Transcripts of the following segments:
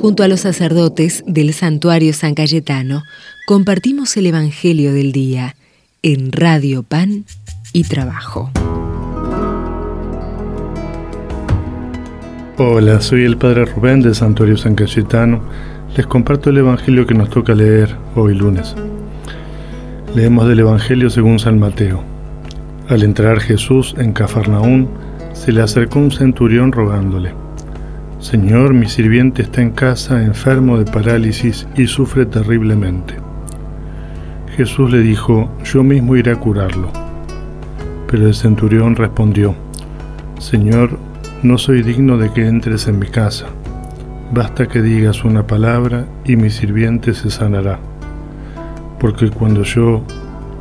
Junto a los sacerdotes del santuario San Cayetano, compartimos el Evangelio del Día en Radio Pan y Trabajo. Hola, soy el Padre Rubén del Santuario San Cayetano. Les comparto el Evangelio que nos toca leer hoy lunes. Leemos del Evangelio según San Mateo. Al entrar Jesús en Cafarnaún, se le acercó un centurión rogándole Señor, mi sirviente está en casa enfermo de parálisis y sufre terriblemente. Jesús le dijo, yo mismo iré a curarlo. Pero el centurión respondió, Señor, no soy digno de que entres en mi casa. Basta que digas una palabra y mi sirviente se sanará. Porque cuando yo,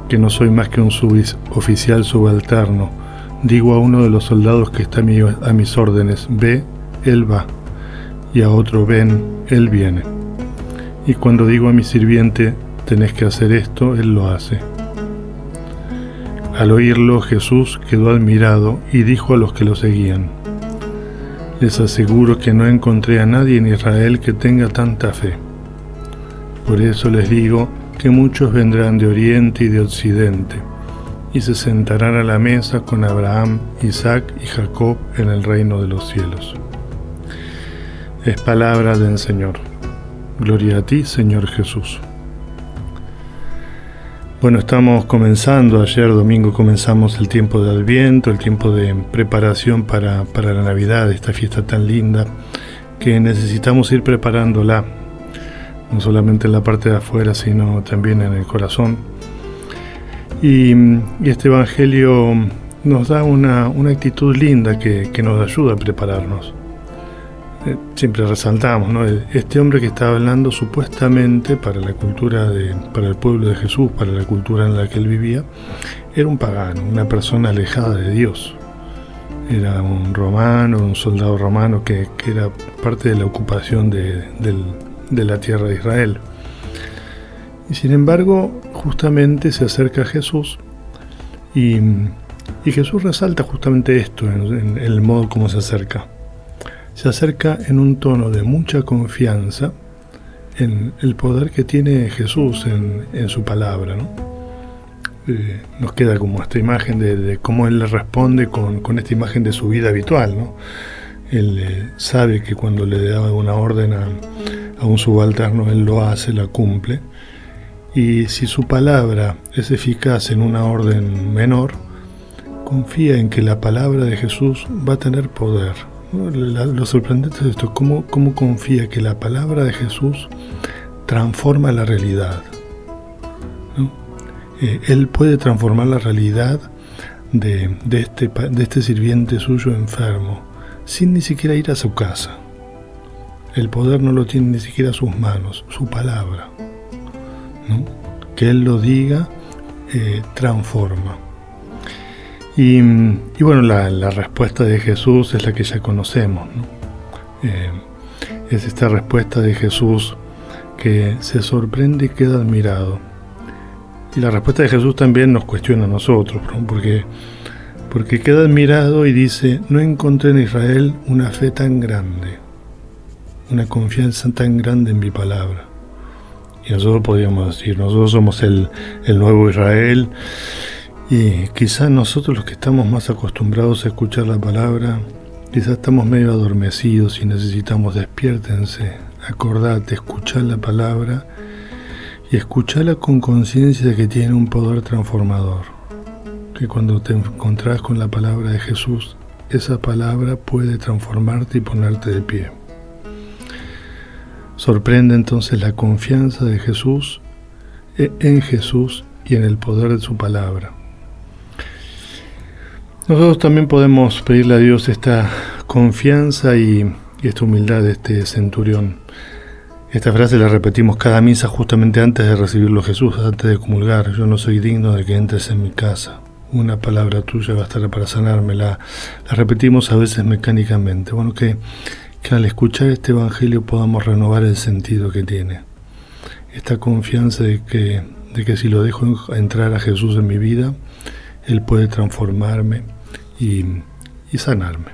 que no soy más que un oficial subalterno, digo a uno de los soldados que está a mis órdenes, ve él va, y a otro ven, Él viene. Y cuando digo a mi sirviente, tenés que hacer esto, Él lo hace. Al oírlo, Jesús quedó admirado y dijo a los que lo seguían, Les aseguro que no encontré a nadie en Israel que tenga tanta fe. Por eso les digo que muchos vendrán de oriente y de occidente, y se sentarán a la mesa con Abraham, Isaac y Jacob en el reino de los cielos. Es palabra del Señor. Gloria a ti, Señor Jesús. Bueno, estamos comenzando, ayer domingo comenzamos el tiempo de Adviento, el tiempo de preparación para, para la Navidad, esta fiesta tan linda, que necesitamos ir preparándola, no solamente en la parte de afuera, sino también en el corazón. Y, este Evangelio nos da una, actitud linda que, que nos ayuda a prepararnos. Eh, siempre resaltamos, ¿no? Este hombre que estaba hablando supuestamente para la cultura de, para el pueblo de Jesús, para la cultura en la que él vivía, era un pagano, una persona alejada de Dios. Era un romano, un soldado romano que, era parte de la ocupación de, la tierra de Israel. Y sin embargo, justamente se acerca a Jesús y, Jesús resalta justamente esto en el modo como se acerca se acerca en un tono de mucha confianza en el poder que tiene Jesús en, su palabra. Eh, nos queda como esta imagen de, cómo Él le responde con, esta imagen de su vida habitual. Él eh, sabe que cuando le da una orden a un subalterno, Él lo hace, la cumple. Y si su palabra es eficaz en una orden menor, confía en que la palabra de Jesús va a tener poder lo sorprendente es esto, cómo, cómo confía que la palabra de Jesús transforma la realidad. Eh, él puede transformar la realidad de, este, de este sirviente suyo enfermo sin ni siquiera ir a su casa. El poder no lo tiene ni siquiera sus manos, su palabra. Que Él lo diga, eh, transforma. Y, bueno, la, respuesta de Jesús es la que ya conocemos. Eh, es esta respuesta de Jesús que se sorprende y queda admirado. Y la respuesta de Jesús también nos cuestiona a nosotros, porque, porque queda admirado y dice, no encontré en Israel una fe tan grande, una confianza tan grande en mi palabra. Y nosotros podríamos decir, nosotros somos el, el nuevo Israel y quizás nosotros los que estamos más acostumbrados a escuchar la palabra, quizás estamos medio adormecidos y necesitamos despiértense, acordate, escuchar la palabra y escucharla con conciencia que tiene un poder transformador. Que cuando te encontrás con la palabra de Jesús, esa palabra puede transformarte y ponerte de pie. Sorprende entonces la confianza de Jesús e, en Jesús y en el poder de su palabra. Nosotros también podemos pedirle a Dios esta confianza y, esta humildad de este centurión. Esta frase la repetimos cada misa justamente antes de recibirlo Jesús, antes de comulgar. Yo no soy digno de que entres en mi casa. Una palabra tuya bastará para sanarme. La, repetimos a veces mecánicamente. Bueno, que, que al escuchar este Evangelio podamos renovar el sentido que tiene. Esta confianza de que, de que si lo dejo entrar a Jesús en mi vida, Él puede transformarme y, sanarme.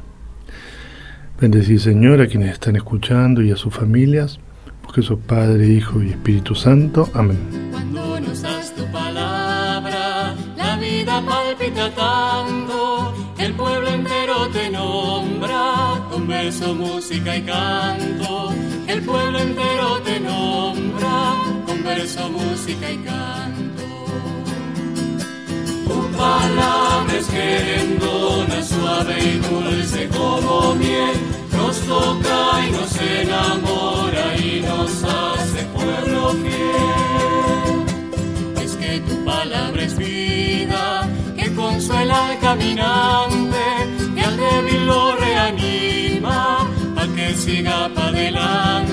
Bendecir, Señor, a quienes están escuchando y a sus familias, porque sos Padre, Hijo y Espíritu Santo. Amén. Cuando nos das tu palabra, la vida palpita tanto, el pueblo entero te nombra, con verso, música y canto. El pueblo entero te nombra, con verso, música y canto. Tu palabra es querendona, suave y dulce como miel nos toca y nos enamora y nos hace pueblo fiel. Es que tu palabra es vida, que consuela al caminante y al débil lo reanima, al que siga para adelante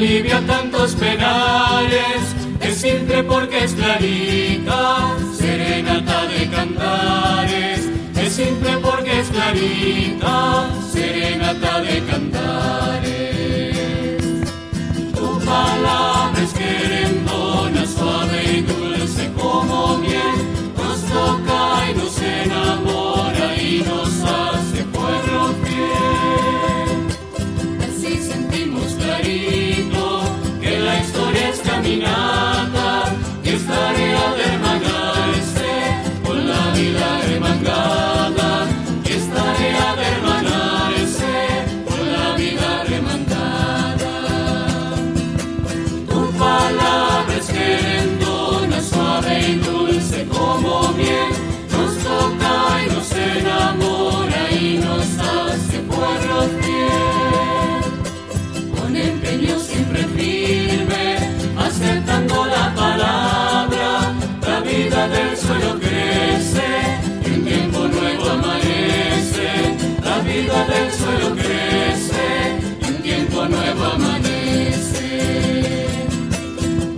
alivia tantos penales, es simple porque es clarita, serenata de cantares, es simple porque es clarita, serenata de cantares. Tu palabra es querendona, suave y dulce como miel, nos toca y nos enamora amanece.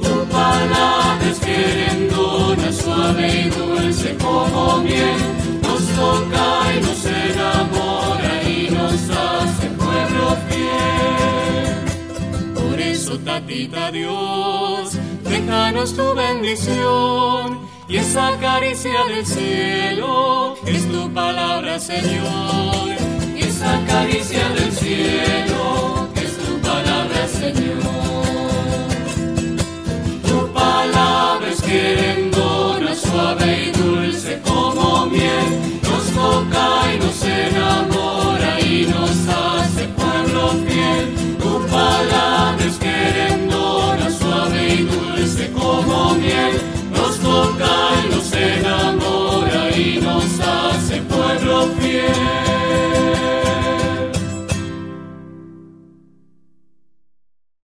Tu palabra es querendona, suave y dulce como miel, nos toca y nos enamora y nos hace pueblo fiel. Por eso, tatita Dios, déjanos tu bendición y esa caricia del cielo es tu palabra, Señor. Y esa caricia del cielo